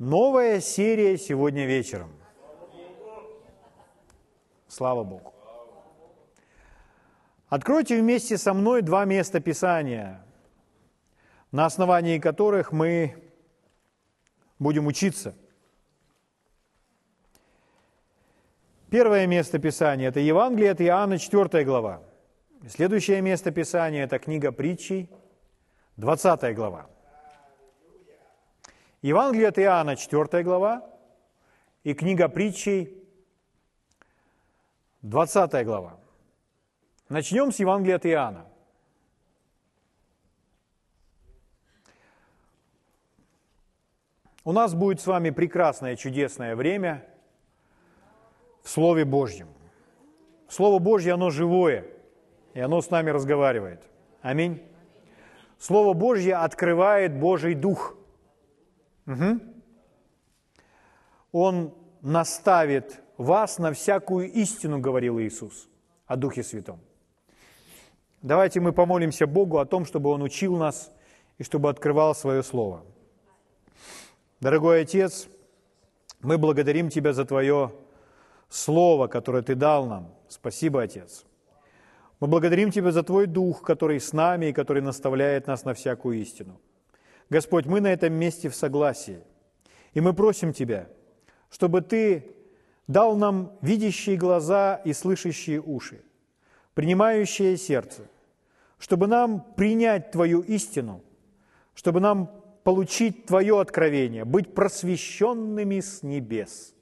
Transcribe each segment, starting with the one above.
Новая серия сегодня вечером. Слава Богу. Откройте вместе со мной два места Писания, на основании которых мы будем учиться. Первое место Писания – это Евангелие от Иоанна, 4 глава. Следующее место Писания – это книга притчей, 20 глава. Евангелие от Иоанна, 4 глава, и книга притчей, 20 глава. Начнем с Евангелия от Иоанна. У нас будет с вами прекрасное, чудесное время в Слове Божьем. Слово Божье, оно живое, и оно с нами разговаривает. Аминь. Слово Божье открывает Божий Дух – Угу. Он наставит вас на всякую истину, говорил Иисус о Духе Святом. Давайте мы помолимся Богу о том, чтобы Он учил нас и чтобы открывал Свое Слово. Дорогой Отец, мы благодарим Тебя за Твое Слово, которое Ты дал нам. Спасибо, Отец. Мы благодарим Тебя за Твой Дух, который с нами и который наставляет нас на всякую истину. Господь, мы на этом месте в согласии. И мы просим Тебя, чтобы Ты дал нам видящие глаза и слышащие уши, принимающее сердце, чтобы нам принять Твою истину, чтобы нам получить Твое откровение, быть просвещенными с небес,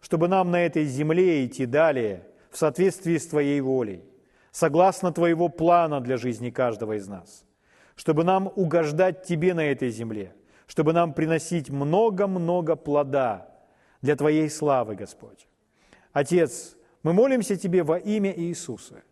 чтобы нам на этой земле идти далее в соответствии с Твоей волей, согласно Твоего плана для жизни каждого из нас – чтобы нам угождать Тебе на этой земле, чтобы нам приносить много-много плода для Твоей славы, Господь. Отец, мы молимся Тебе во имя Иисуса,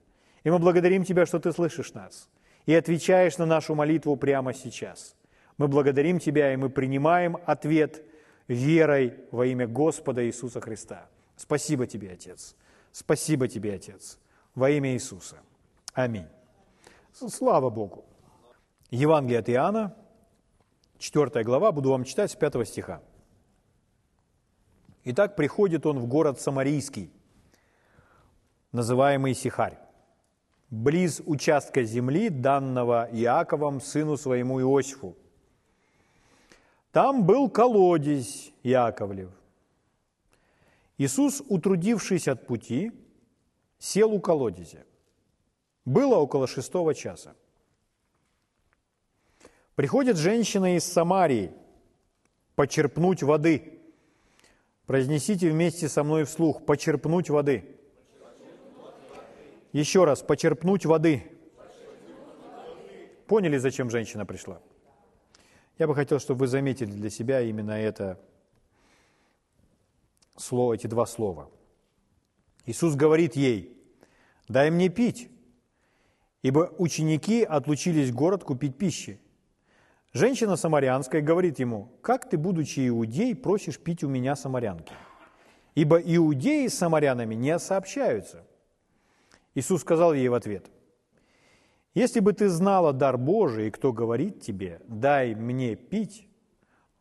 и мы благодарим Тебя, что Ты слышишь нас и отвечаешь на нашу молитву прямо сейчас. Мы благодарим Тебя, и мы принимаем ответ верой во имя Господа Иисуса Христа. Спасибо Тебе, Отец. Спасибо Тебе, Отец. Во имя Иисуса. Аминь. Слава Богу. Евангелие от Иоанна, 4 глава, буду вам читать с 5 стиха. Итак, приходит он в город Самарийский, называемый Сихарь, близ участка земли, данного Иаковом, сыну своему Иосифу. Там был колодец Яковлев. Иисус, утрудившись от пути, сел у колодезя. Было около шестого часа. Приходит женщина из Самарии почерпнуть воды. Произнесите вместе со мной вслух «почерпнуть воды». Еще раз «почерпнуть воды». Поняли, зачем женщина пришла? Я бы хотел, чтобы вы заметили для себя именно это слово, эти два слова. Иисус говорит ей, дай мне пить, ибо ученики отлучились в город купить пищи. Женщина самарянская говорит ему, как ты, будучи иудей, просишь пить у меня самарянки? Ибо иудеи с самарянами не сообщаются. Иисус сказал ей в ответ, если бы ты знала дар Божий, и кто говорит тебе, дай мне пить,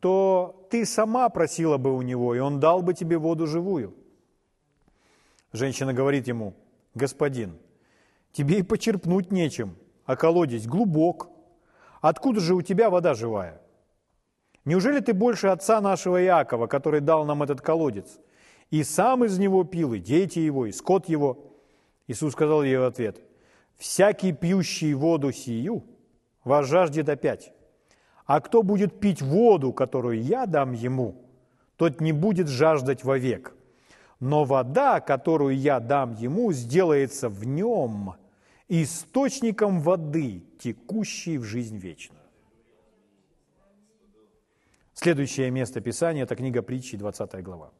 то ты сама просила бы у него, и он дал бы тебе воду живую. Женщина говорит ему, господин, тебе и почерпнуть нечем, а колодец глубок, откуда же у тебя вода живая? Неужели ты больше отца нашего Иакова, который дал нам этот колодец? И сам из него пил, и дети его, и скот его. Иисус сказал ей в ответ, «Всякий пьющий воду сию вас жаждет опять. А кто будет пить воду, которую я дам ему, тот не будет жаждать вовек. Но вода, которую я дам ему, сделается в нем источником воды, текущей в жизнь вечную. Следующее место Писания – это книга притчи, 20 глава.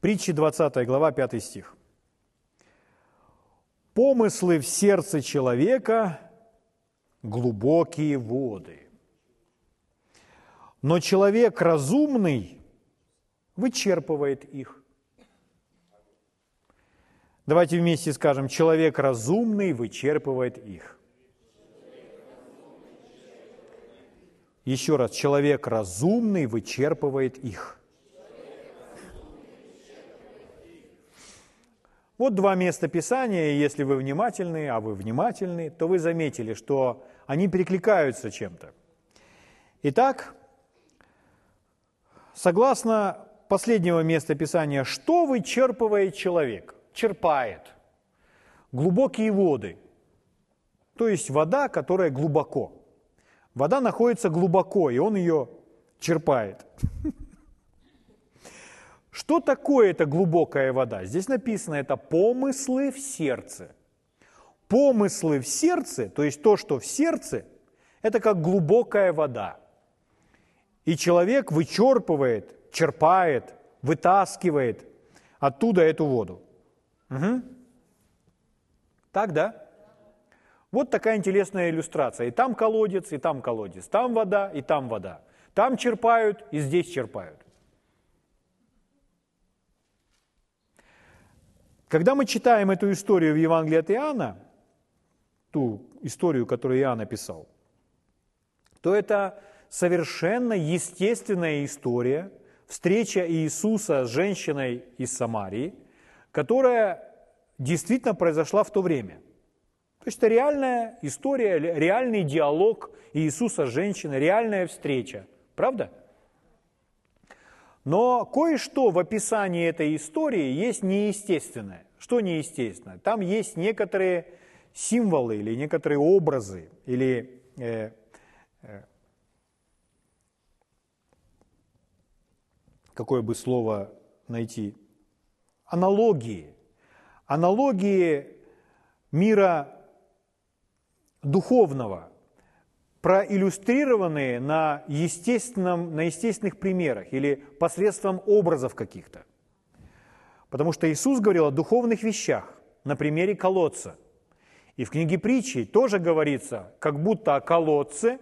Притчи, 20 глава, 5 стих. «Помыслы в сердце человека – глубокие воды, но человек разумный вычерпывает их». Давайте вместе скажем, человек разумный вычерпывает их. Еще раз, человек разумный вычерпывает их. Вот два места Писания, если вы внимательны, а вы внимательны, то вы заметили, что они перекликаются чем-то. Итак, согласно последнего места Писания, что вычерпывает человек? Черпает. Глубокие воды, то есть вода, которая глубоко. Вода находится глубоко, и он ее черпает. Что такое эта глубокая вода? Здесь написано, это помыслы в сердце. Помыслы в сердце, то есть то, что в сердце, это как глубокая вода. И человек вычерпывает, черпает, вытаскивает оттуда эту воду. Угу. Так, да? Вот такая интересная иллюстрация. И там колодец, и там колодец. Там вода, и там вода. Там черпают, и здесь черпают. Когда мы читаем эту историю в Евангелии от Иоанна, ту историю, которую Иоанн написал, то это совершенно естественная история, встреча Иисуса с женщиной из Самарии, которая действительно произошла в то время. То есть это реальная история, реальный диалог Иисуса с женщиной, реальная встреча. Правда? Но кое-что в описании этой истории есть неестественное. Что неестественное? Там есть некоторые символы или некоторые образы, или э, э, какое бы слово найти, аналогии. Аналогии мира духовного, проиллюстрированные на, естественном, на естественных примерах или посредством образов каких-то. Потому что Иисус говорил о духовных вещах на примере колодца. И в книге притчи тоже говорится, как будто о колодце,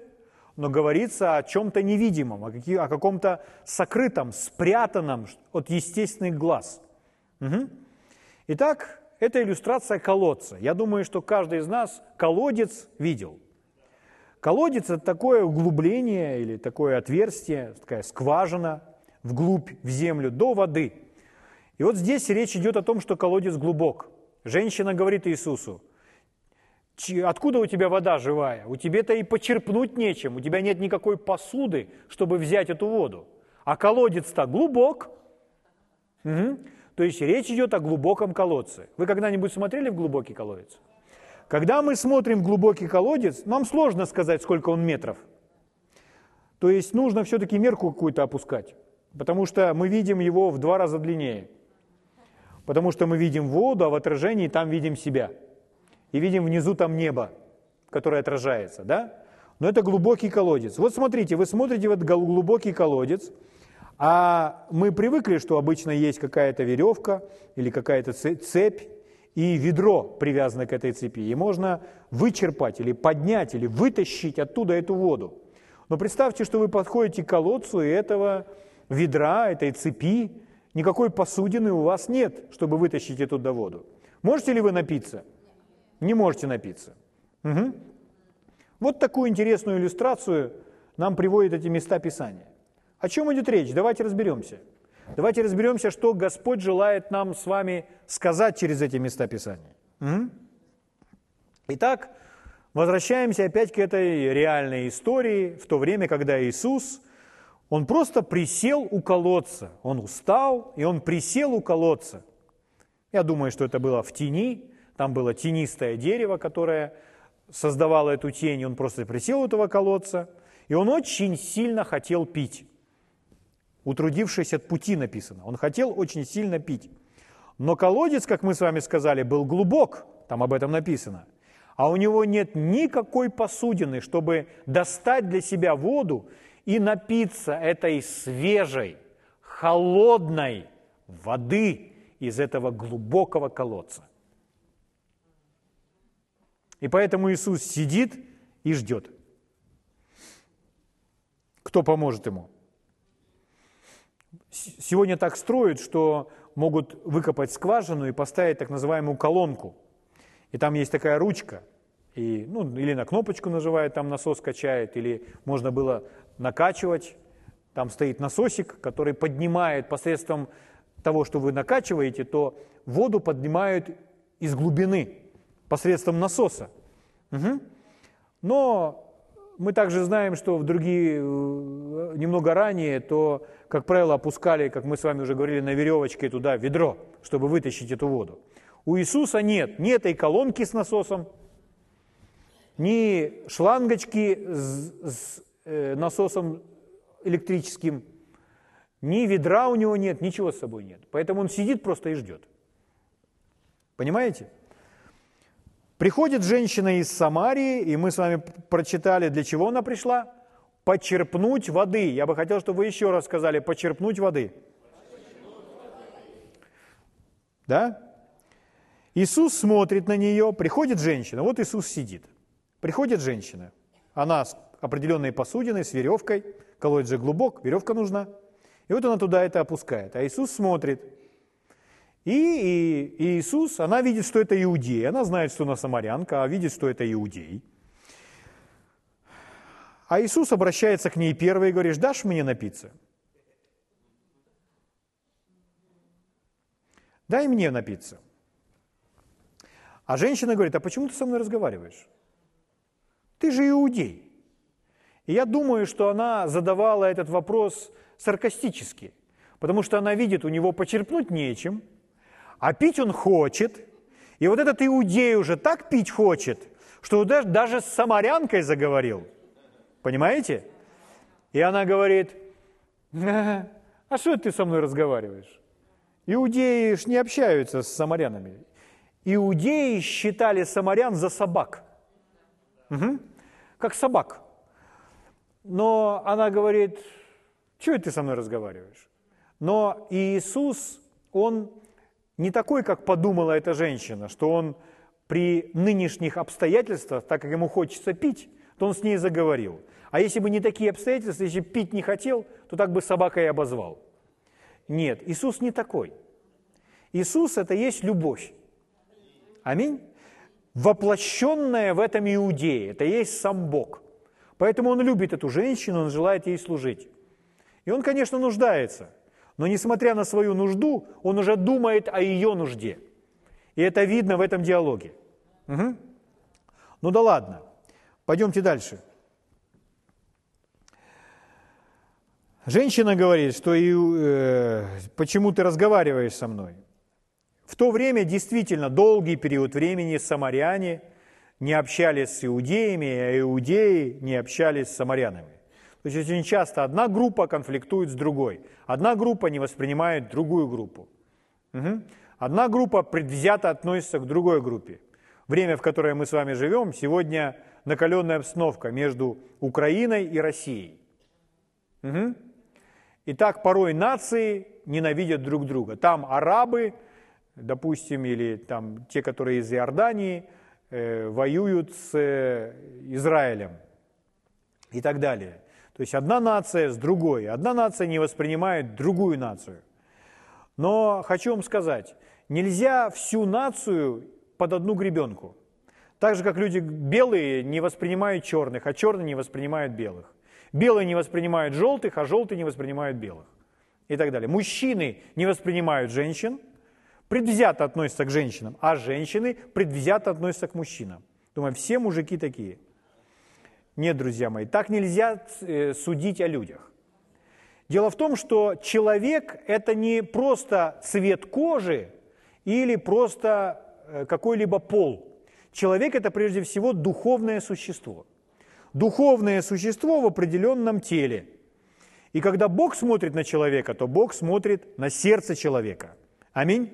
но говорится о чем-то невидимом, о, каком-то сокрытом, спрятанном от естественных глаз. Угу. Итак, это иллюстрация колодца. Я думаю, что каждый из нас колодец видел – Колодец – это такое углубление или такое отверстие, такая скважина вглубь, в землю, до воды. И вот здесь речь идет о том, что колодец глубок. Женщина говорит Иисусу, откуда у тебя вода живая? У тебя-то и почерпнуть нечем, у тебя нет никакой посуды, чтобы взять эту воду. А колодец-то глубок. Угу. То есть речь идет о глубоком колодце. Вы когда-нибудь смотрели в глубокий колодец? Когда мы смотрим в глубокий колодец, нам сложно сказать, сколько он метров. То есть нужно все-таки мерку какую-то опускать, потому что мы видим его в два раза длиннее. Потому что мы видим воду, а в отражении там видим себя. И видим внизу там небо, которое отражается, да? Но это глубокий колодец. Вот смотрите, вы смотрите в этот глубокий колодец, а мы привыкли, что обычно есть какая-то веревка или какая-то цепь, и ведро привязано к этой цепи, и можно вычерпать или поднять, или вытащить оттуда эту воду. Но представьте, что вы подходите к колодцу, и этого ведра, этой цепи, никакой посудины у вас нет, чтобы вытащить эту воду. Можете ли вы напиться? Не можете напиться. Угу. Вот такую интересную иллюстрацию нам приводят эти места Писания. О чем идет речь? Давайте разберемся. Давайте разберемся, что Господь желает нам с вами сказать через эти места Писания. Итак, возвращаемся опять к этой реальной истории, в то время, когда Иисус, Он просто присел у колодца. Он устал, и Он присел у колодца. Я думаю, что это было в тени, там было тенистое дерево, которое создавало эту тень, и он просто присел у этого колодца, и он очень сильно хотел пить утрудившись от пути написано. Он хотел очень сильно пить. Но колодец, как мы с вами сказали, был глубок, там об этом написано. А у него нет никакой посудины, чтобы достать для себя воду и напиться этой свежей, холодной воды из этого глубокого колодца. И поэтому Иисус сидит и ждет. Кто поможет ему? Сегодня так строят, что могут выкопать скважину и поставить так называемую колонку. И там есть такая ручка, и, ну, или на кнопочку нажимает, там насос качает, или можно было накачивать. Там стоит насосик, который поднимает посредством того, что вы накачиваете, то воду поднимают из глубины посредством насоса. Угу. Но мы также знаем, что в другие, э, немного ранее, то, как правило, опускали, как мы с вами уже говорили, на веревочке туда ведро, чтобы вытащить эту воду. У Иисуса нет ни этой колонки с насосом, ни шлангочки с, с э, насосом электрическим, ни ведра у него нет, ничего с собой нет. Поэтому он сидит просто и ждет. Понимаете? Приходит женщина из Самарии, и мы с вами прочитали, для чего она пришла? Почерпнуть воды. Я бы хотел, чтобы вы еще раз сказали, почерпнуть воды. Да? Иисус смотрит на нее, приходит женщина, вот Иисус сидит. Приходит женщина, она с определенной посудиной, с веревкой, колодец же глубок, веревка нужна. И вот она туда это опускает. А Иисус смотрит – и, и, Иисус, она видит, что это иудей, она знает, что она самарянка, а видит, что это иудей. А Иисус обращается к ней первый и говорит, дашь мне напиться? Дай мне напиться. А женщина говорит, а почему ты со мной разговариваешь? Ты же иудей. И я думаю, что она задавала этот вопрос саркастически, потому что она видит, у него почерпнуть нечем – а пить он хочет. И вот этот иудей уже так пить хочет, что даже, с самарянкой заговорил. Понимаете? И она говорит, а что ты со мной разговариваешь? Иудеи ж не общаются с самарянами. Иудеи считали самарян за собак. Угу. Как собак. Но она говорит, что ты со мной разговариваешь? Но Иисус, Он не такой, как подумала эта женщина, что он при нынешних обстоятельствах, так как ему хочется пить, то он с ней заговорил. А если бы не такие обстоятельства, если бы пить не хотел, то так бы собака и обозвал. Нет, Иисус не такой. Иисус – это есть любовь. Аминь. Воплощенная в этом иудее, это есть сам Бог. Поэтому он любит эту женщину, он желает ей служить. И он, конечно, нуждается – но несмотря на свою нужду, он уже думает о ее нужде. И это видно в этом диалоге. Угу. Ну да ладно, пойдемте дальше. Женщина говорит, что и, э, почему ты разговариваешь со мной. В то время действительно долгий период времени самаряне не общались с иудеями, а иудеи не общались с самарянами. То есть очень часто одна группа конфликтует с другой. Одна группа не воспринимает другую группу. Угу. Одна группа предвзято относится к другой группе. Время, в которое мы с вами живем, сегодня накаленная обстановка между Украиной и Россией. Угу. И так порой нации ненавидят друг друга. Там арабы, допустим, или там те, которые из Иордании, э, воюют с э, Израилем и так далее. То есть одна нация с другой, одна нация не воспринимает другую нацию. Но хочу вам сказать, нельзя всю нацию под одну гребенку. Так же, как люди белые не воспринимают черных, а черные не воспринимают белых. Белые не воспринимают желтых, а желтые не воспринимают белых. И так далее. Мужчины не воспринимают женщин, предвзято относятся к женщинам, а женщины предвзято относятся к мужчинам. Думаю, все мужики такие – нет, друзья мои, так нельзя э, судить о людях. Дело в том, что человек – это не просто цвет кожи или просто э, какой-либо пол. Человек – это прежде всего духовное существо. Духовное существо в определенном теле. И когда Бог смотрит на человека, то Бог смотрит на сердце человека. Аминь.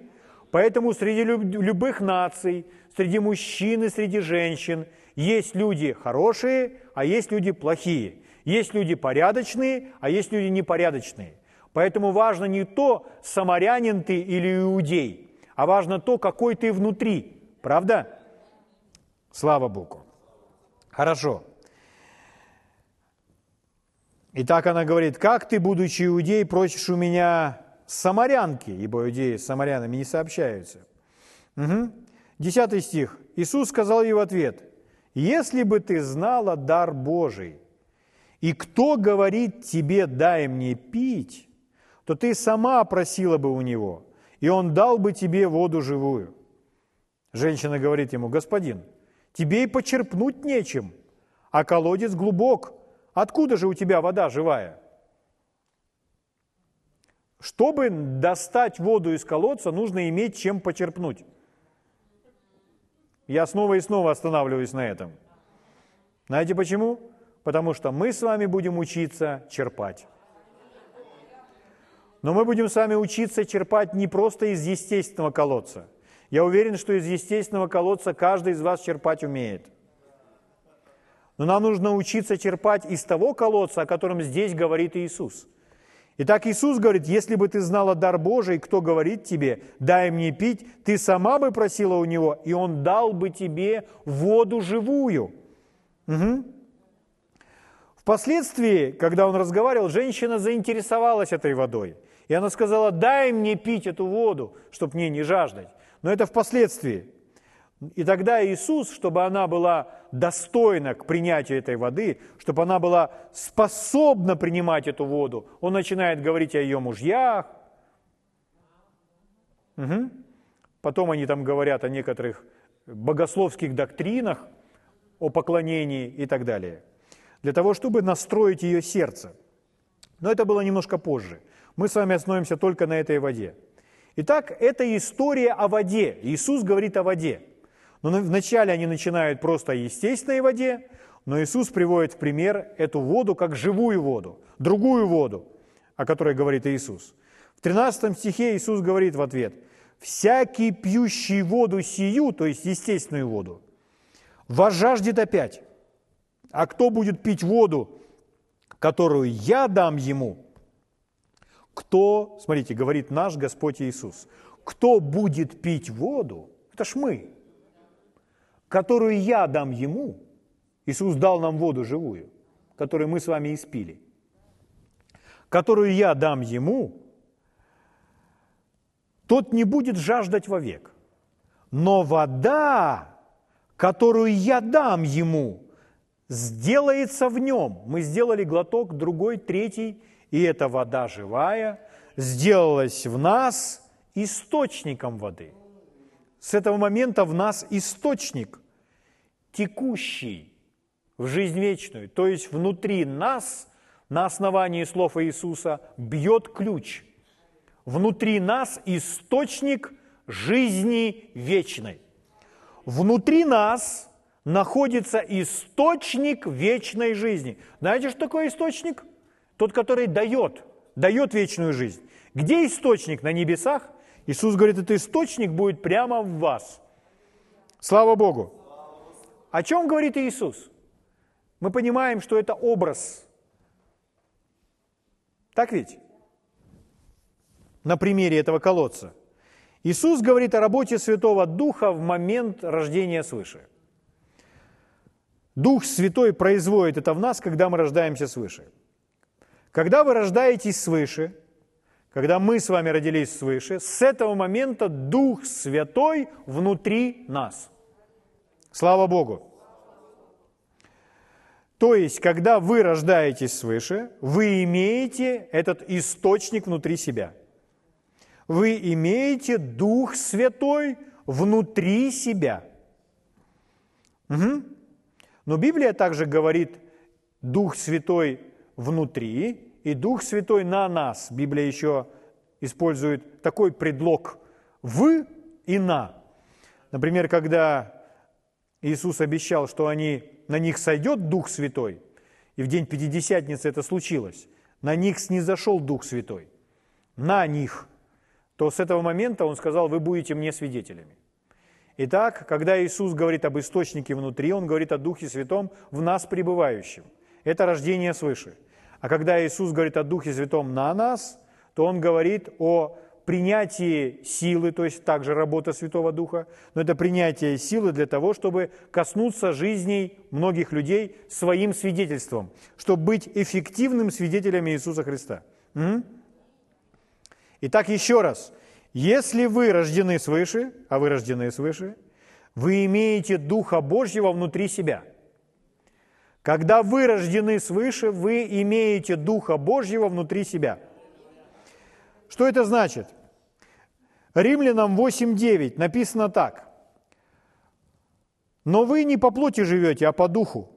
Поэтому среди любых наций, среди мужчин и среди женщин – есть люди хорошие, а есть люди плохие. Есть люди порядочные, а есть люди непорядочные. Поэтому важно не то, самарянин ты или иудей, а важно то, какой ты внутри. Правда? Слава Богу. Хорошо. Итак, она говорит, как ты, будучи иудей, просишь у меня самарянки, ибо иудеи с самарянами не сообщаются. Угу. Десятый стих. Иисус сказал ей в ответ, если бы ты знала дар Божий И кто говорит тебе, дай мне пить, то ты сама просила бы у него, и он дал бы тебе воду живую. Женщина говорит ему, господин, тебе и почерпнуть нечем, а колодец глубок. Откуда же у тебя вода живая? Чтобы достать воду из колодца, нужно иметь чем почерпнуть. Я снова и снова останавливаюсь на этом. Знаете почему? Потому что мы с вами будем учиться черпать. Но мы будем с вами учиться черпать не просто из естественного колодца. Я уверен, что из естественного колодца каждый из вас черпать умеет. Но нам нужно учиться черпать из того колодца, о котором здесь говорит Иисус – Итак, Иисус говорит, если бы ты знала дар Божий, кто говорит тебе, дай мне пить, ты сама бы просила у Него, и Он дал бы тебе воду живую. Угу. Впоследствии, когда он разговаривал, женщина заинтересовалась этой водой. И она сказала, дай мне пить эту воду, чтобы мне не жаждать. Но это впоследствии. И тогда Иисус, чтобы она была достойна к принятию этой воды, чтобы она была способна принимать эту воду, Он начинает говорить о ее мужьях. Угу. Потом они там говорят о некоторых богословских доктринах, о поклонении и так далее, для того, чтобы настроить ее сердце. Но это было немножко позже. Мы с вами остановимся только на этой воде. Итак, это история о воде. Иисус говорит о воде. Но вначале они начинают просто о естественной воде, но Иисус приводит в пример эту воду как живую воду, другую воду, о которой говорит Иисус. В 13 стихе Иисус говорит в ответ, «Всякий пьющий воду сию, то есть естественную воду, возжаждет опять. А кто будет пить воду, которую я дам ему, кто, смотрите, говорит наш Господь Иисус, кто будет пить воду, это ж мы, которую я дам ему, Иисус дал нам воду живую, которую мы с вами испили, которую я дам ему, тот не будет жаждать вовек. Но вода, которую я дам ему, сделается в нем. Мы сделали глоток, другой, третий, и эта вода живая сделалась в нас источником воды. С этого момента в нас источник текущий в жизнь вечную, то есть внутри нас, на основании слов Иисуса, бьет ключ. Внутри нас источник жизни вечной. Внутри нас находится источник вечной жизни. Знаете, что такое источник? Тот, который дает, дает вечную жизнь. Где источник? На небесах? Иисус говорит, этот источник будет прямо в вас. Слава Богу! О чем говорит Иисус? Мы понимаем, что это образ. Так ведь? На примере этого колодца. Иисус говорит о работе Святого Духа в момент рождения свыше. Дух Святой производит это в нас, когда мы рождаемся свыше. Когда вы рождаетесь свыше, когда мы с вами родились свыше, с этого момента Дух Святой внутри нас – Слава Богу! То есть, когда вы рождаетесь свыше, вы имеете этот источник внутри себя. Вы имеете Дух Святой внутри себя. Угу. Но Библия также говорит Дух Святой внутри и Дух Святой на нас. Библия еще использует такой предлог «в» и «на». Например, когда Иисус обещал, что они, на них сойдет Дух Святой, и в день Пятидесятницы это случилось, на них снизошел Дух Святой, на них, то с этого момента Он сказал, вы будете мне свидетелями. Итак, когда Иисус говорит об источнике внутри, Он говорит о Духе Святом в нас пребывающем. Это рождение свыше. А когда Иисус говорит о Духе Святом на нас, то Он говорит о принятие силы, то есть также работа Святого Духа, но это принятие силы для того, чтобы коснуться жизней многих людей своим свидетельством, чтобы быть эффективным свидетелем Иисуса Христа. Итак, еще раз. Если вы рождены свыше, а вы рождены свыше, вы имеете Духа Божьего внутри себя. Когда вы рождены свыше, вы имеете Духа Божьего внутри себя. Что это значит? Римлянам 8.9 написано так. «Но вы не по плоти живете, а по духу,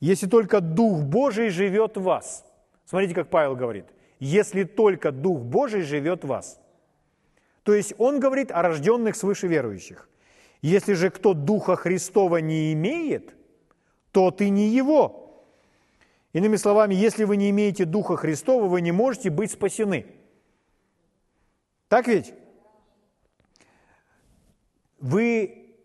если только Дух Божий живет в вас». Смотрите, как Павел говорит. «Если только Дух Божий живет в вас». То есть он говорит о рожденных свыше верующих. Если же кто Духа Христова не имеет, то ты не его. Иными словами, если вы не имеете Духа Христова, вы не можете быть спасены. Так ведь? Вы,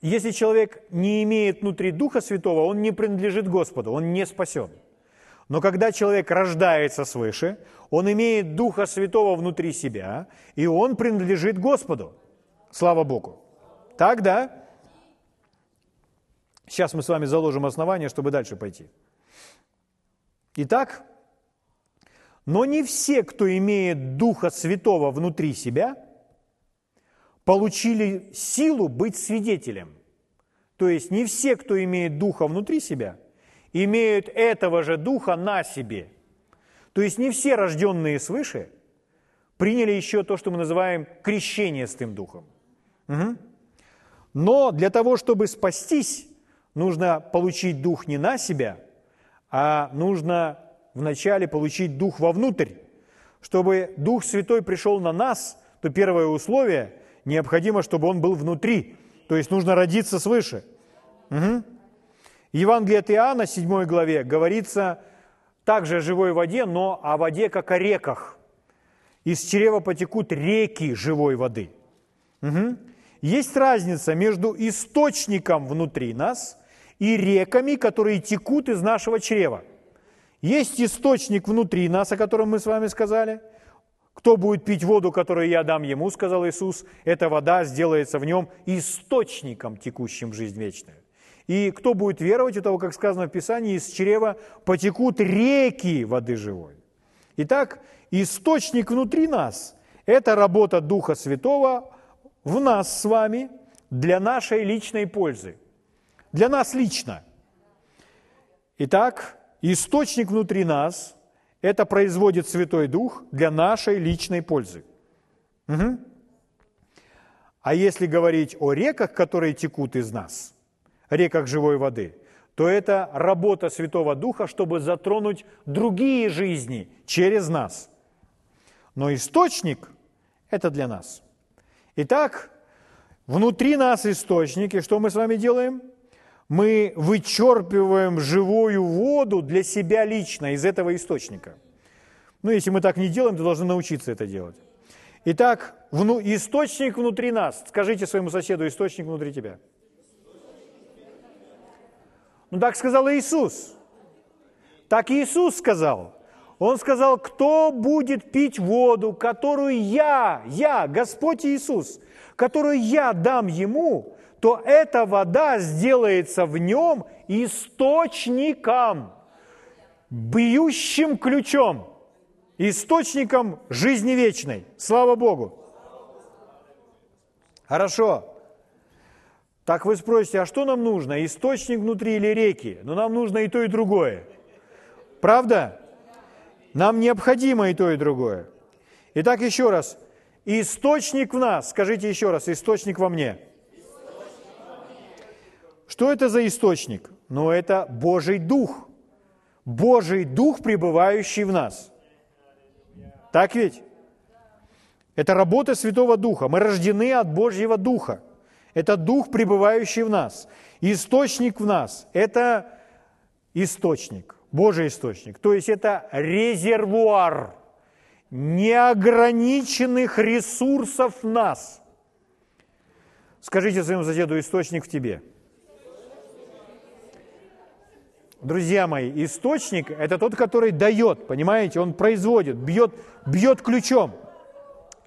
если человек не имеет внутри Духа Святого, он не принадлежит Господу, он не спасен. Но когда человек рождается свыше, он имеет Духа Святого внутри себя, и он принадлежит Господу. Слава Богу. Так, да? Сейчас мы с вами заложим основание, чтобы дальше пойти. Итак, но не все, кто имеет Духа Святого внутри себя, получили силу быть свидетелем. То есть не все, кто имеет Духа внутри себя, имеют этого же Духа на себе. То есть не все рожденные свыше приняли еще то, что мы называем крещение с тем Духом. Угу. Но для того, чтобы спастись, нужно получить Дух не на себя, а нужно вначале получить Дух вовнутрь. Чтобы Дух Святой пришел на нас, то первое условие – необходимо, чтобы Он был внутри. То есть нужно родиться свыше. Угу. Евангелие от Иоанна, 7 главе, говорится также о живой воде, но о воде, как о реках. Из чрева потекут реки живой воды. Угу. Есть разница между источником внутри нас и реками, которые текут из нашего чрева. Есть источник внутри нас, о котором мы с вами сказали. Кто будет пить воду, которую я дам ему, сказал Иисус, эта вода сделается в нем источником, текущим в жизнь вечную. И кто будет веровать, у того, как сказано в Писании, из чрева потекут реки воды живой. Итак, источник внутри нас – это работа Духа Святого в нас с вами для нашей личной пользы. Для нас лично. Итак, источник внутри нас – это производит Святой Дух для нашей личной пользы. Угу. А если говорить о реках, которые текут из нас, реках живой воды, то это работа Святого Духа, чтобы затронуть другие жизни через нас. Но источник – это для нас – Итак, внутри нас источник, и что мы с вами делаем? Мы вычерпываем живую воду для себя лично из этого источника. Ну, если мы так не делаем, то должны научиться это делать. Итак, вну, источник внутри нас. Скажите своему соседу, источник внутри тебя. Ну, так сказал Иисус. Так Иисус сказал. Он сказал, кто будет пить воду, которую я, я, Господь Иисус, которую я дам ему, то эта вода сделается в нем источником, бьющим ключом, источником жизни вечной. Слава Богу! Хорошо. Так вы спросите, а что нам нужно? Источник внутри или реки? Но ну, нам нужно и то, и другое. Правда? Нам необходимо и то, и другое. Итак, еще раз. Источник в нас. Скажите еще раз. Источник во мне. Что это за источник? Ну, это Божий Дух. Божий Дух, пребывающий в нас. Так ведь? Это работа Святого Духа. Мы рождены от Божьего Духа. Это Дух, пребывающий в нас. Источник в нас – это источник. Божий источник. То есть это резервуар неограниченных ресурсов нас. Скажите своему соседу, источник в тебе. Друзья мои, источник – это тот, который дает, понимаете? Он производит, бьет, бьет ключом.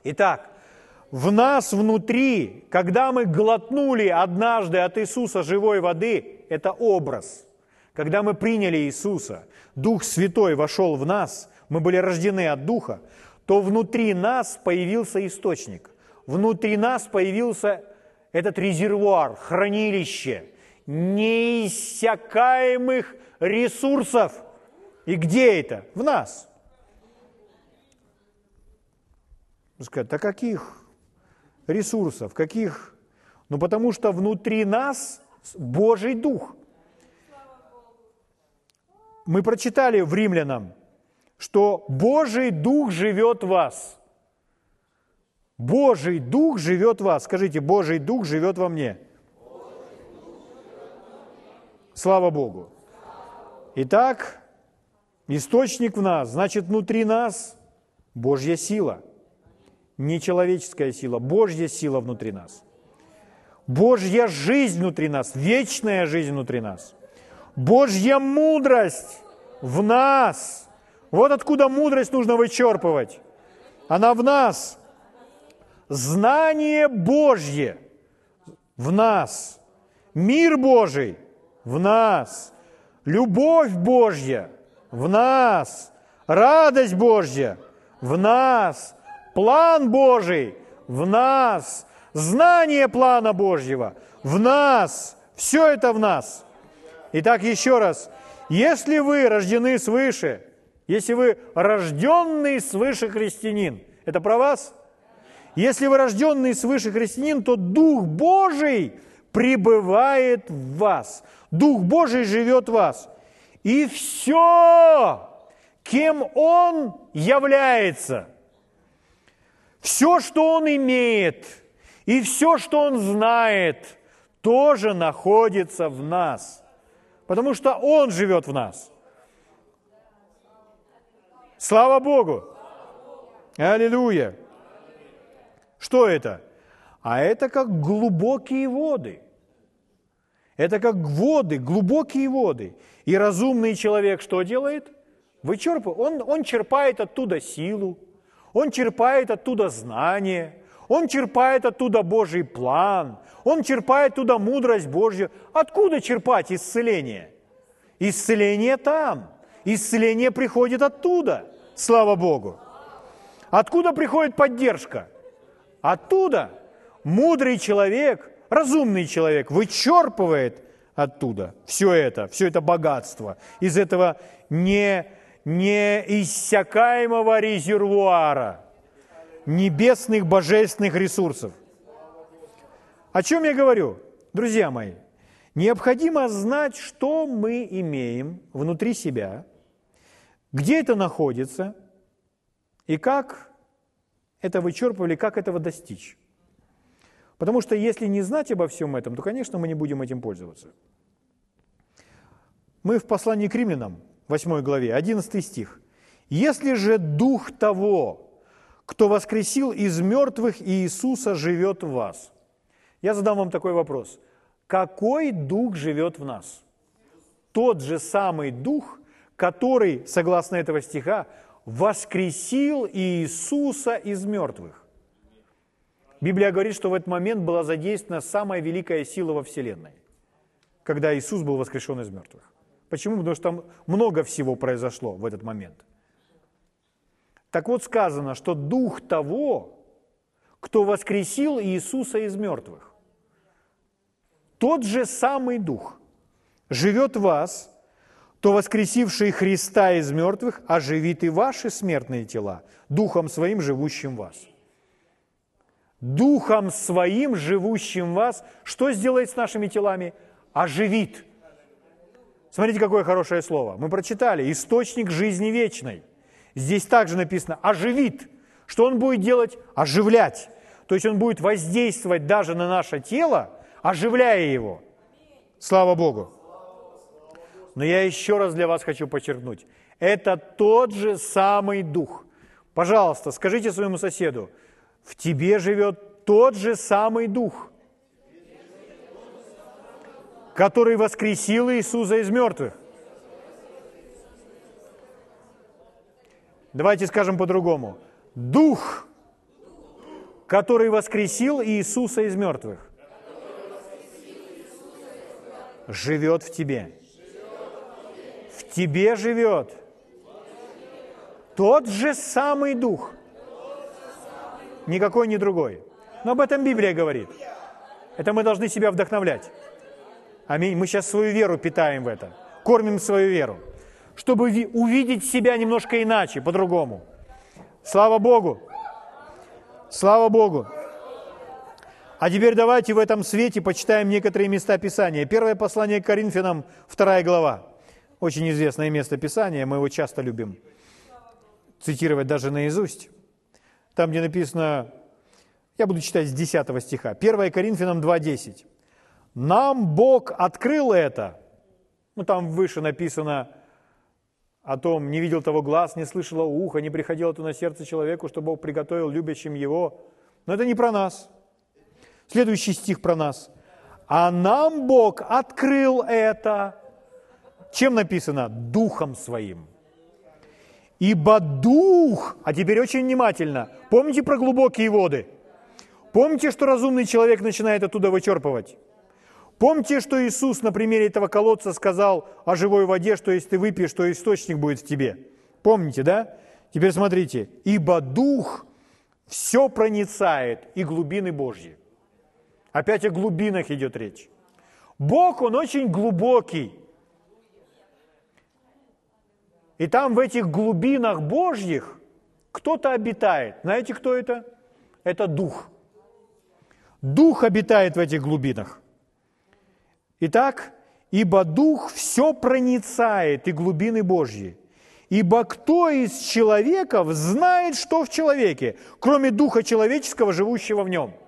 Итак, в нас внутри, когда мы глотнули однажды от Иисуса живой воды, это образ – когда мы приняли Иисуса, Дух Святой вошел в нас, мы были рождены от Духа, то внутри нас появился источник. Внутри нас появился этот резервуар, хранилище. неиссякаемых ресурсов. И где это? В нас. Сказать, а каких ресурсов, каких? Ну, потому что внутри нас Божий Дух. Мы прочитали в Римлянам, что Божий Дух живет в вас. Божий Дух живет в вас. Скажите, Божий Дух живет во мне. Слава Богу. Итак, источник в нас, значит, внутри нас Божья сила. Не человеческая сила, Божья сила внутри нас. Божья жизнь внутри нас, вечная жизнь внутри нас. Божья мудрость в нас. Вот откуда мудрость нужно вычерпывать. Она в нас. Знание Божье в нас. Мир Божий в нас. Любовь Божья в нас. Радость Божья в нас. План Божий в нас. Знание плана Божьего в нас. Все это в нас. Итак, еще раз. Если вы рождены свыше, если вы рожденный свыше христианин, это про вас? Если вы рожденный свыше христианин, то Дух Божий пребывает в вас. Дух Божий живет в вас. И все, кем Он является, все, что Он имеет, и все, что Он знает, тоже находится в нас. Потому что Он живет в нас. Слава Богу! Аллилуйя! Что это? А это как глубокие воды. Это как воды, глубокие воды. И разумный человек что делает? Вычерпывает. Он, он черпает оттуда силу, он черпает оттуда знание, он черпает оттуда Божий план, он черпает оттуда мудрость Божью. Откуда черпать исцеление? Исцеление там. Исцеление приходит оттуда. Слава Богу. Откуда приходит поддержка? Оттуда. Мудрый человек, разумный человек вычерпывает оттуда все это, все это богатство из этого не, неиссякаемого резервуара небесных божественных ресурсов. О чем я говорю? Друзья мои, необходимо знать, что мы имеем внутри себя, где это находится и как это вычерпывали, как этого достичь. Потому что если не знать обо всем этом, то, конечно, мы не будем этим пользоваться. Мы в послании к римлянам, 8 главе, 11 стих. «Если же дух того, кто воскресил из мертвых Иисуса, живет в вас». Я задам вам такой вопрос. Какой дух живет в нас? Тот же самый дух, который, согласно этого стиха, воскресил Иисуса из мертвых. Библия говорит, что в этот момент была задействована самая великая сила во Вселенной, когда Иисус был воскрешен из мертвых. Почему? Потому что там много всего произошло в этот момент. Так вот сказано, что дух того, кто воскресил Иисуса из мертвых, тот же самый дух живет в вас, то воскресивший Христа из мертвых оживит и ваши смертные тела, духом своим, живущим в вас – Духом Своим, живущим в вас, что сделает с нашими телами? Оживит. Смотрите, какое хорошее слово. Мы прочитали. Источник жизни вечной. Здесь также написано «оживит». Что он будет делать? Оживлять. То есть он будет воздействовать даже на наше тело, оживляя его. Слава Богу. Но я еще раз для вас хочу подчеркнуть. Это тот же самый Дух. Пожалуйста, скажите своему соседу – в тебе живет тот же самый Дух, который воскресил Иисуса из мертвых. Давайте скажем по-другому. Дух, который воскресил Иисуса из мертвых, живет в тебе. В тебе живет тот же самый Дух, никакой не другой. Но об этом Библия говорит. Это мы должны себя вдохновлять. Аминь. Мы сейчас свою веру питаем в это, кормим свою веру, чтобы увидеть себя немножко иначе, по-другому. Слава Богу! Слава Богу! А теперь давайте в этом свете почитаем некоторые места Писания. Первое послание к Коринфянам, вторая глава. Очень известное место Писания, мы его часто любим цитировать даже наизусть. Там, где написано, я буду читать с 10 стиха, 1 Коринфянам 2.10. «Нам Бог открыл это». Ну, там выше написано о том, не видел того глаз, не слышало ухо, не приходило то на сердце человеку, что Бог приготовил любящим его. Но это не про нас. Следующий стих про нас. А нам Бог открыл это. Чем написано? Духом своим. Ибо дух, а теперь очень внимательно, помните про глубокие воды? Помните, что разумный человек начинает оттуда вычерпывать? Помните, что Иисус на примере этого колодца сказал о живой воде, что если ты выпьешь, то источник будет в тебе? Помните, да? Теперь смотрите. Ибо дух все проницает и глубины Божьи. Опять о глубинах идет речь. Бог, Он очень глубокий. И там в этих глубинах Божьих кто-то обитает. Знаете, кто это? Это Дух. Дух обитает в этих глубинах. Итак, ибо Дух все проницает и глубины Божьи. Ибо кто из человеков знает, что в человеке, кроме Духа человеческого, живущего в нем –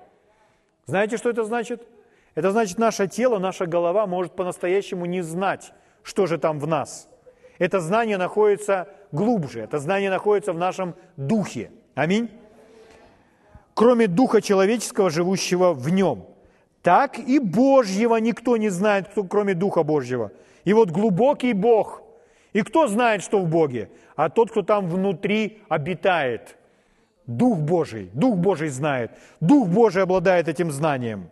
знаете, что это значит? Это значит, наше тело, наша голова может по-настоящему не знать, что же там в нас. Это знание находится глубже, это знание находится в нашем духе. Аминь. Кроме духа человеческого, живущего в нем. Так и Божьего никто не знает, кто, кроме Духа Божьего. И вот глубокий Бог. И кто знает, что в Боге? А тот, кто там внутри обитает. Дух Божий, Дух Божий знает, Дух Божий обладает этим знанием.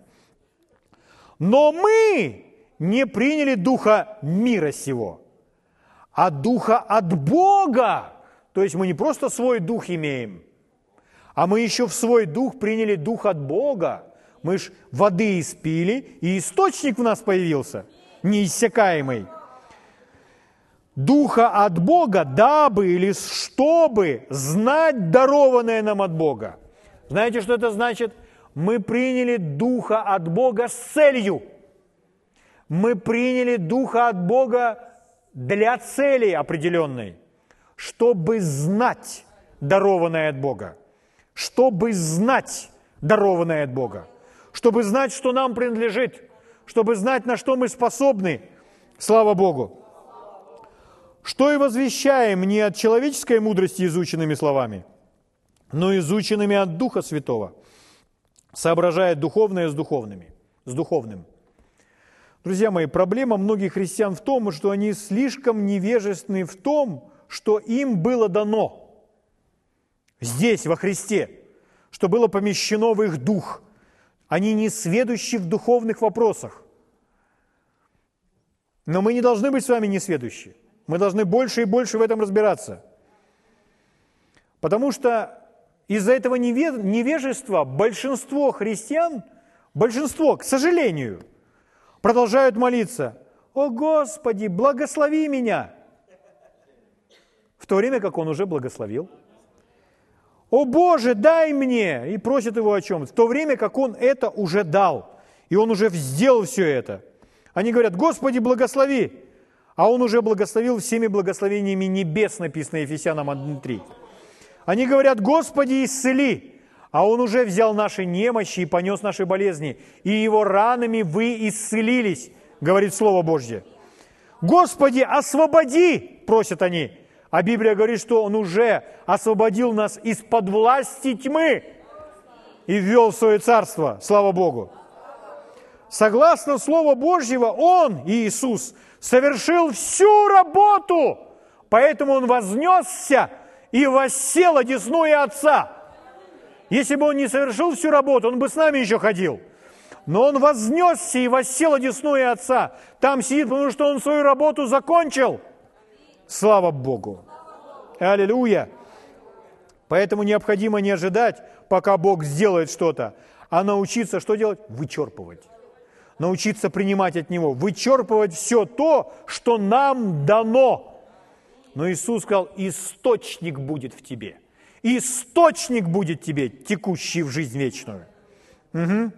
Но мы не приняли Духа мира сего, а Духа от Бога. То есть мы не просто свой Дух имеем, а мы еще в свой Дух приняли Дух от Бога. Мы ж воды испили, и источник в нас появился, неиссякаемый. Духа от Бога, дабы или чтобы знать дарованное нам от Бога. Знаете, что это значит? Мы приняли Духа от Бога с целью. Мы приняли Духа от Бога для цели определенной, чтобы знать дарованное от Бога. Чтобы знать дарованное от Бога. Чтобы знать, что нам принадлежит. Чтобы знать, на что мы способны. Слава Богу что и возвещаем не от человеческой мудрости изученными словами, но изученными от Духа Святого, соображая духовное с духовными, с духовным. Друзья мои, проблема многих христиан в том, что они слишком невежественны в том, что им было дано здесь, во Христе, что было помещено в их дух. Они не сведущи в духовных вопросах. Но мы не должны быть с вами несведущи. Мы должны больше и больше в этом разбираться. Потому что из-за этого невежества большинство христиан, большинство, к сожалению, продолжают молиться, «О Господи, благослови меня!» В то время, как Он уже благословил. «О Боже, дай мне!» И просит Его о чем? В то время, как Он это уже дал. И Он уже сделал все это. Они говорят, «Господи, благослови!» а он уже благословил всеми благословениями небес, написано Ефесянам 1.3. Они говорят, Господи, исцели, а он уже взял наши немощи и понес наши болезни, и его ранами вы исцелились, говорит Слово Божье. Господи, освободи, просят они. А Библия говорит, что Он уже освободил нас из-под власти тьмы и ввел в свое царство. Слава Богу. Согласно Слову Божьего, Он, Иисус, совершил всю работу, поэтому Он вознесся и воссел одесную Отца. Если бы Он не совершил всю работу, Он бы с нами еще ходил. Но Он вознесся и воссел одесную Отца. Там сидит, потому что Он свою работу закончил. Слава Богу! Аллилуйя! Поэтому необходимо не ожидать, пока Бог сделает что-то, а научиться что делать? Вычерпывать научиться принимать от Него, вычерпывать все то, что нам дано. Но Иисус сказал, источник будет в тебе. Источник будет тебе, текущий в жизнь вечную. Угу.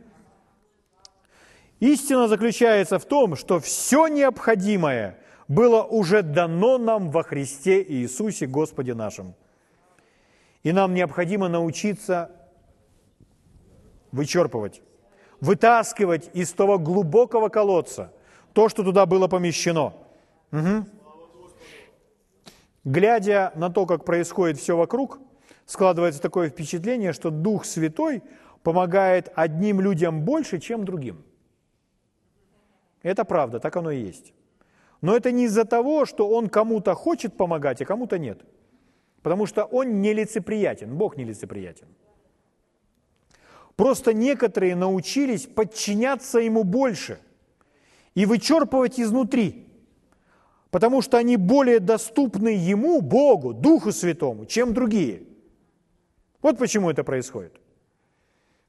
Истина заключается в том, что все необходимое было уже дано нам во Христе Иисусе Господе нашем. И нам необходимо научиться вычерпывать, вытаскивать из того глубокого колодца то, что туда было помещено. Угу. Глядя на то, как происходит все вокруг, складывается такое впечатление, что Дух Святой помогает одним людям больше, чем другим. Это правда, так оно и есть. Но это не из-за того, что он кому-то хочет помогать, а кому-то нет. Потому что он нелицеприятен, Бог нелицеприятен. Просто некоторые научились подчиняться ему больше и вычерпывать изнутри, потому что они более доступны ему, Богу, Духу Святому, чем другие. Вот почему это происходит.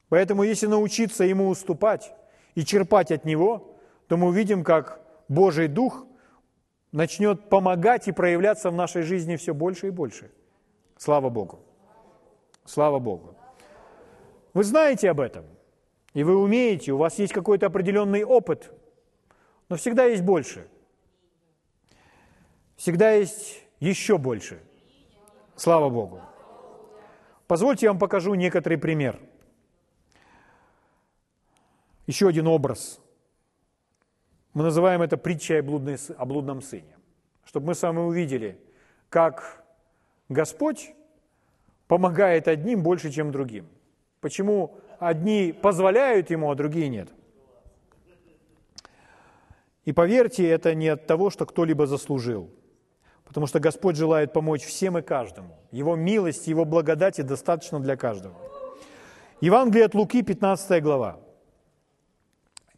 Поэтому если научиться ему уступать и черпать от него, то мы увидим, как Божий Дух начнет помогать и проявляться в нашей жизни все больше и больше. Слава Богу. Слава Богу. Вы знаете об этом, и вы умеете, у вас есть какой-то определенный опыт, но всегда есть больше. Всегда есть еще больше. Слава Богу. Позвольте я вам покажу некоторый пример. Еще один образ. Мы называем это притчей о блудном сыне. Чтобы мы с вами увидели, как Господь помогает одним больше, чем другим. Почему одни позволяют ему, а другие нет. И поверьте, это не от того, что кто-либо заслужил. Потому что Господь желает помочь всем и каждому. Его милость, Его благодати достаточно для каждого. Евангелие от Луки, 15 глава.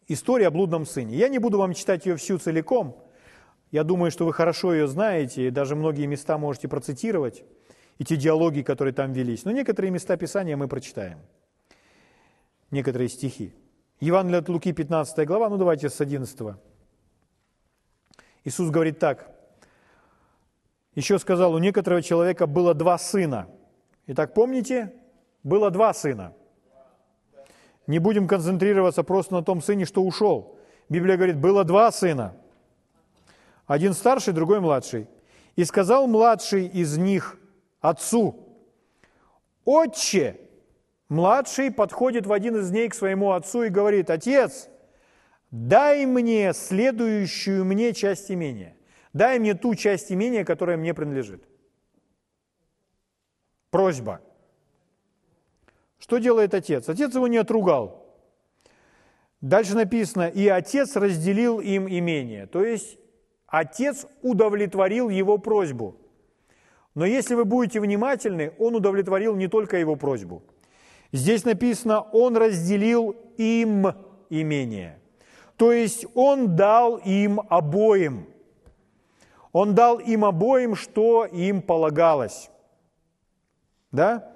История о блудном сыне. Я не буду вам читать ее всю целиком. Я думаю, что вы хорошо ее знаете, и даже многие места можете процитировать и те диалоги, которые там велись. Но некоторые места Писания мы прочитаем. Некоторые стихи. Евангелие от Луки, 15 глава, ну давайте с 11. Иисус говорит так. Еще сказал, у некоторого человека было два сына. Итак, помните, было два сына. Не будем концентрироваться просто на том сыне, что ушел. Библия говорит, было два сына. Один старший, другой младший. И сказал младший из них отцу, «Отче!» Младший подходит в один из дней к своему отцу и говорит, «Отец, дай мне следующую мне часть имения. Дай мне ту часть имения, которая мне принадлежит». Просьба. Что делает отец? Отец его не отругал. Дальше написано, и отец разделил им имение. То есть отец удовлетворил его просьбу. Но если вы будете внимательны, он удовлетворил не только его просьбу. Здесь написано, он разделил им имение. То есть он дал им обоим. Он дал им обоим, что им полагалось. Да?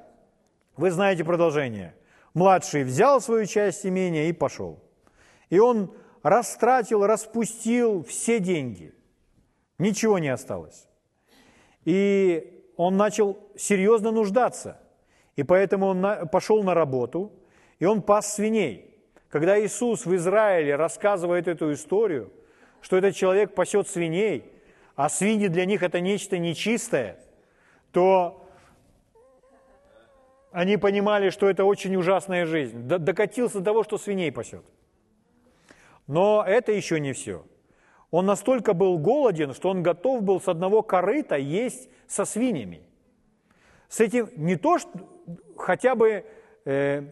Вы знаете продолжение. Младший взял свою часть имения и пошел. И он растратил, распустил все деньги. Ничего не осталось. И он начал серьезно нуждаться. И поэтому он пошел на работу, и он пас свиней. Когда Иисус в Израиле рассказывает эту историю, что этот человек пасет свиней, а свиньи для них это нечто нечистое, то они понимали, что это очень ужасная жизнь. Докатился до того, что свиней пасет. Но это еще не все. Он настолько был голоден, что он готов был с одного корыта есть со свиньями. С этим не то, что хотя бы э,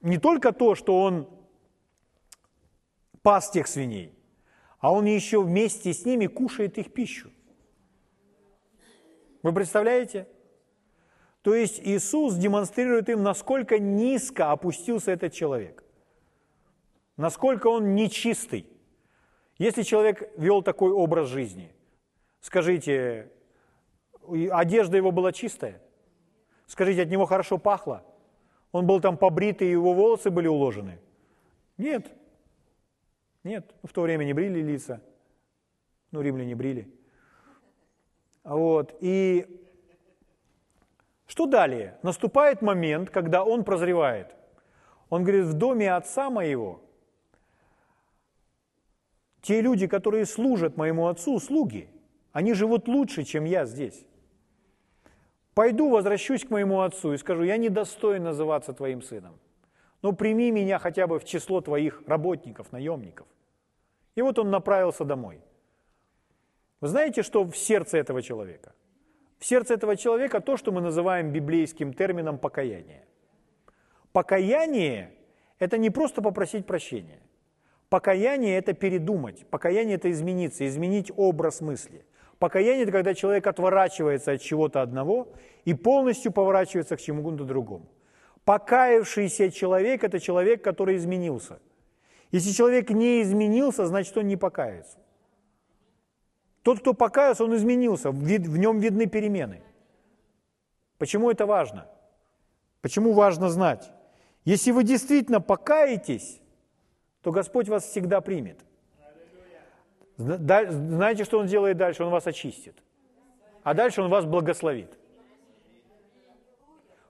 не только то, что он пас тех свиней, а он еще вместе с ними кушает их пищу. Вы представляете? То есть Иисус демонстрирует им, насколько низко опустился этот человек, насколько он нечистый. Если человек вел такой образ жизни, скажите, одежда его была чистая? Скажите, от него хорошо пахло? Он был там побритый, его волосы были уложены? Нет. Нет, в то время не брили лица. Ну, римляне брили. Вот. И что далее? Наступает момент, когда он прозревает. Он говорит, в доме отца моего те люди, которые служат моему отцу, слуги, они живут лучше, чем я здесь. Пойду, возвращусь к моему отцу и скажу, я не достоин называться твоим сыном, но прими меня хотя бы в число твоих работников, наемников. И вот он направился домой. Вы знаете, что в сердце этого человека? В сердце этого человека то, что мы называем библейским термином покаяние. Покаяние – это не просто попросить прощения. Покаяние – это передумать. Покаяние – это измениться, изменить образ мысли. Покаяние – это когда человек отворачивается от чего-то одного и полностью поворачивается к чему-то другому. Покаявшийся человек – это человек, который изменился. Если человек не изменился, значит, он не покается. Тот, кто покаялся, он изменился, в нем видны перемены. Почему это важно? Почему важно знать? Если вы действительно покаетесь, то Господь вас всегда примет. Знаете, что Он делает дальше? Он вас очистит. А дальше Он вас благословит.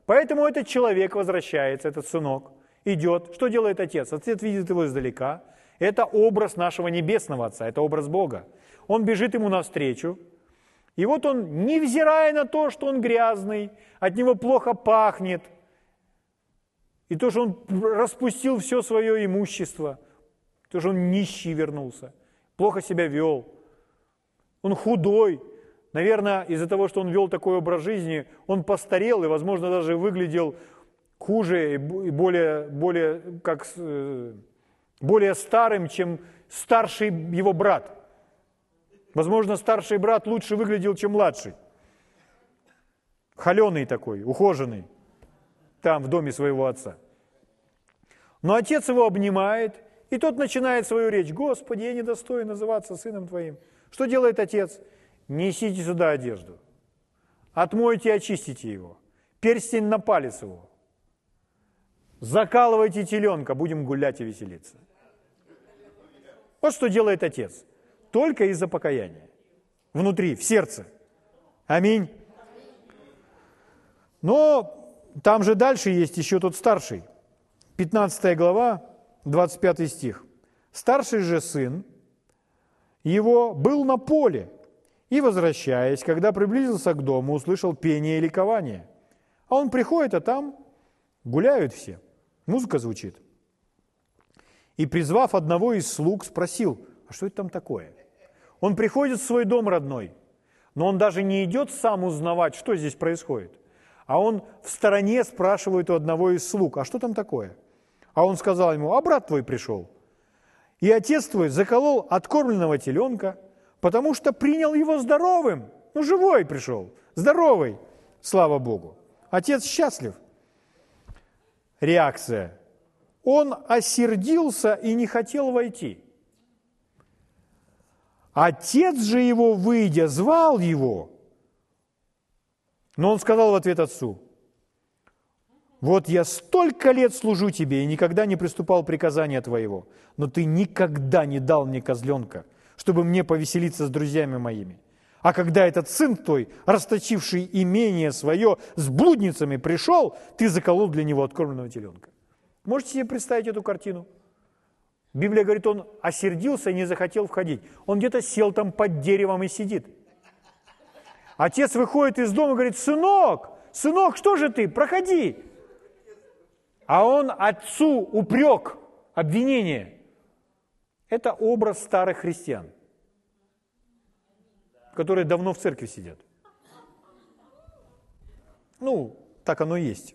Поэтому этот человек возвращается, этот сынок, идет. Что делает отец? Отец видит его издалека. Это образ нашего небесного отца, это образ Бога. Он бежит ему навстречу. И вот он, невзирая на то, что он грязный, от него плохо пахнет, и то, что он распустил все свое имущество, то, что он нищий вернулся, плохо себя вел, он худой, Наверное, из-за того, что он вел такой образ жизни, он постарел и, возможно, даже выглядел хуже и более, более, как, э, более старым, чем старший его брат. Возможно, старший брат лучше выглядел, чем младший. Холеный такой, ухоженный, там, в доме своего отца. Но отец его обнимает, и тот начинает свою речь. «Господи, я недостоин называться сыном твоим». Что делает отец? «Несите сюда одежду, отмойте и очистите его, перстень на палец его, закалывайте теленка, будем гулять и веселиться». Вот что делает отец только из-за покаяния. Внутри, в сердце. Аминь. Но там же дальше есть еще тот старший. 15 глава, 25 стих. Старший же сын его был на поле, и, возвращаясь, когда приблизился к дому, услышал пение и ликование. А он приходит, а там гуляют все, музыка звучит. И, призвав одного из слуг, спросил, а что это там такое? Он приходит в свой дом родной, но он даже не идет сам узнавать, что здесь происходит. А он в стороне спрашивает у одного из слуг, а что там такое? А он сказал ему, а брат твой пришел. И отец твой заколол откормленного теленка, потому что принял его здоровым. Ну, живой пришел, здоровый, слава Богу. Отец счастлив. Реакция. Он осердился и не хотел войти. Отец же его, выйдя, звал его. Но он сказал в ответ отцу, вот я столько лет служу тебе и никогда не приступал приказания твоего, но ты никогда не дал мне козленка, чтобы мне повеселиться с друзьями моими. А когда этот сын твой, расточивший имение свое с блудницами, пришел, ты заколол для него откормленного теленка. Можете себе представить эту картину? Библия говорит, он осердился и не захотел входить. Он где-то сел там под деревом и сидит. Отец выходит из дома и говорит, сынок, сынок, что же ты, проходи. А он отцу упрек, обвинение. Это образ старых христиан, которые давно в церкви сидят. Ну, так оно и есть.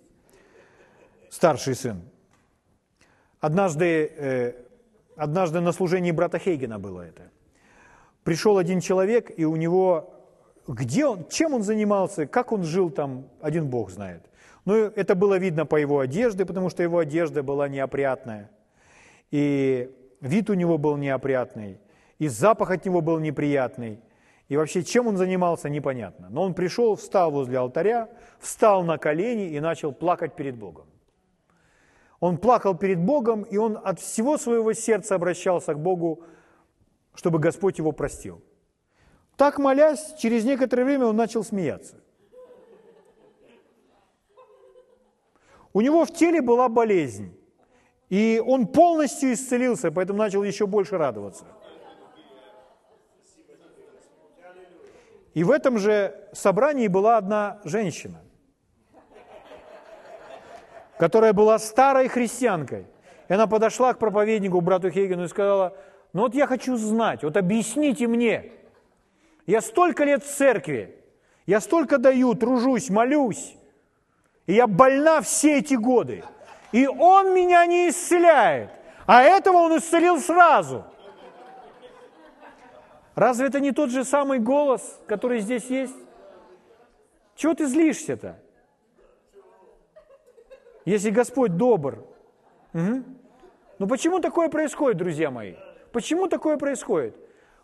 Старший сын. Однажды э, Однажды на служении брата Хейгена было это. Пришел один человек, и у него, где он, чем он занимался, как он жил там, один Бог знает. Но это было видно по его одежде, потому что его одежда была неопрятная. И вид у него был неопрятный, и запах от него был неприятный. И вообще, чем он занимался, непонятно. Но он пришел, встал возле алтаря, встал на колени и начал плакать перед Богом. Он плакал перед Богом, и он от всего своего сердца обращался к Богу, чтобы Господь его простил. Так молясь, через некоторое время он начал смеяться. У него в теле была болезнь, и он полностью исцелился, поэтому начал еще больше радоваться. И в этом же собрании была одна женщина, которая была старой христианкой. И она подошла к проповеднику, брату Хейгену, и сказала, ну вот я хочу знать, вот объясните мне, я столько лет в церкви, я столько даю, тружусь, молюсь, и я больна все эти годы. И Он меня не исцеляет. А этого Он исцелил сразу. Разве это не тот же самый голос, который здесь есть? Чего ты злишься-то? Если Господь добр. Угу. Ну почему такое происходит, друзья мои? Почему такое происходит?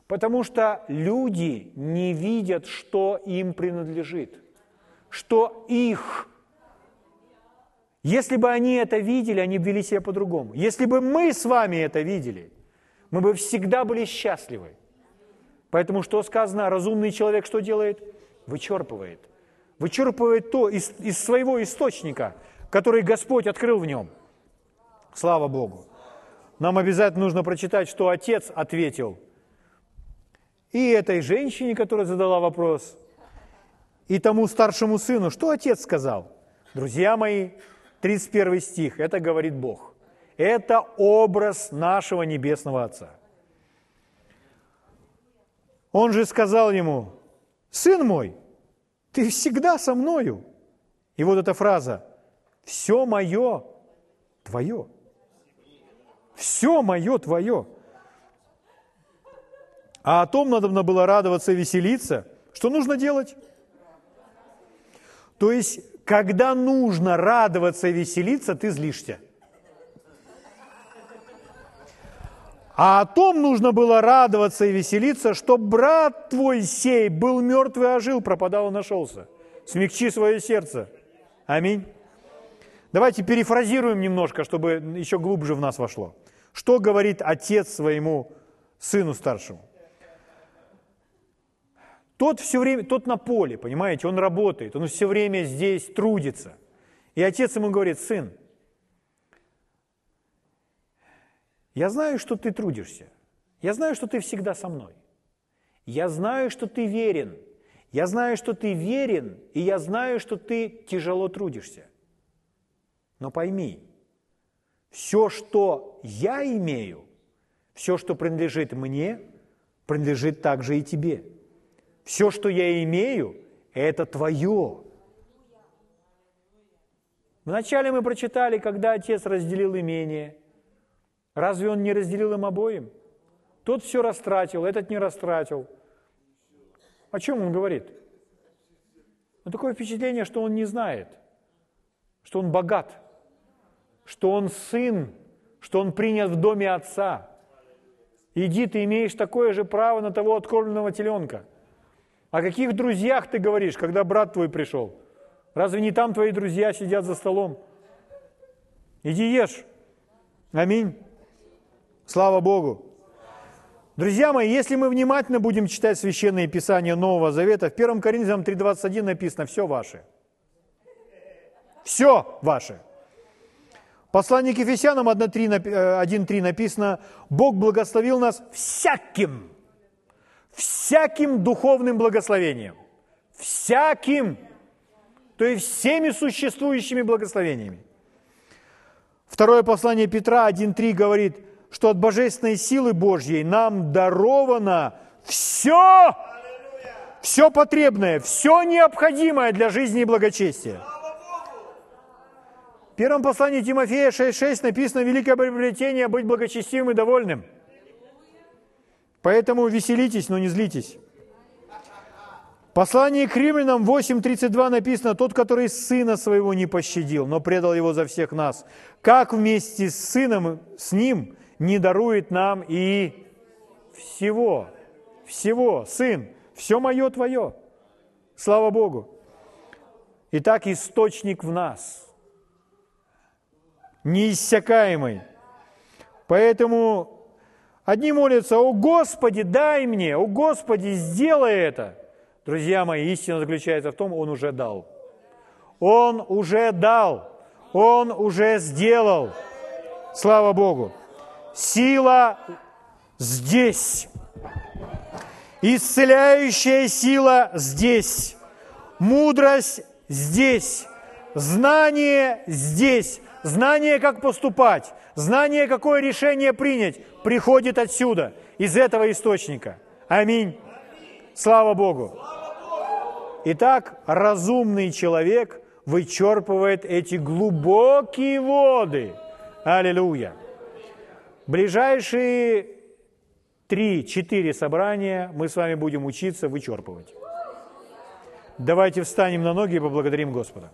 Потому что люди не видят, что им принадлежит, что их. Если бы они это видели, они бы вели себя по-другому. Если бы мы с вами это видели, мы бы всегда были счастливы. Поэтому что сказано, разумный человек что делает? Вычерпывает. Вычерпывает то из, из своего источника, который Господь открыл в нем. Слава Богу. Нам обязательно нужно прочитать, что Отец ответил и этой женщине, которая задала вопрос, и тому старшему сыну. Что Отец сказал? Друзья мои, 31 стих, это говорит Бог. Это образ нашего Небесного Отца. Он же сказал ему, «Сын мой, ты всегда со мною». И вот эта фраза, «Все мое твое». Все мое твое. А о том надо было радоваться и веселиться. Что нужно делать? То есть, когда нужно радоваться и веселиться, ты злишься – А о том нужно было радоваться и веселиться, что брат твой сей был мертвый, а жил, пропадал и нашелся. Смягчи свое сердце. Аминь. Давайте перефразируем немножко, чтобы еще глубже в нас вошло. Что говорит отец своему сыну старшему? Тот все время, тот на поле, понимаете, он работает, он все время здесь трудится. И отец ему говорит, сын, Я знаю, что ты трудишься. Я знаю, что ты всегда со мной. Я знаю, что ты верен. Я знаю, что ты верен, и я знаю, что ты тяжело трудишься. Но пойми, все, что я имею, все, что принадлежит мне, принадлежит также и тебе. Все, что я имею, это твое. Вначале мы прочитали, когда отец разделил имение – Разве он не разделил им обоим? Тот все растратил, этот не растратил. О чем он говорит? Ну, такое впечатление, что он не знает, что он богат, что он сын, что он принят в доме отца. Иди, ты имеешь такое же право на того откормленного теленка. О каких друзьях ты говоришь, когда брат твой пришел? Разве не там твои друзья сидят за столом? Иди ешь. Аминь. Слава Богу! Друзья мои, если мы внимательно будем читать Священные Писания Нового Завета, в 1 Коринфянам 3.21 написано «все ваше». Все ваше. Послание к Ефесянам 1.3 э, написано «Бог благословил нас всяким, всяким духовным благословением». Всяким, то есть всеми существующими благословениями. Второе послание Петра 1.3 говорит – что от божественной силы Божьей нам даровано все, все потребное, все необходимое для жизни и благочестия. В первом послании Тимофея 6.6 написано «Великое приобретение – быть благочестивым и довольным». Поэтому веселитесь, но не злитесь. Послание к римлянам 8.32 написано, «Тот, который сына своего не пощадил, но предал его за всех нас, как вместе с сыном, с ним не дарует нам и всего, всего, Сын, все мое Твое. Слава Богу. Итак, источник в нас. неиссякаемой. Поэтому одни молятся, «О Господи, дай мне! О Господи, сделай это!» Друзья мои, истина заключается в том, Он уже дал. Он уже дал. Он уже сделал. Слава Богу. Сила здесь. Исцеляющая сила здесь. Мудрость здесь. Знание здесь. Знание, как поступать. Знание, какое решение принять, приходит отсюда, из этого источника. Аминь. Слава Богу. Итак, разумный человек вычерпывает эти глубокие воды. Аллилуйя. Ближайшие три-четыре собрания мы с вами будем учиться вычерпывать. Давайте встанем на ноги и поблагодарим Господа.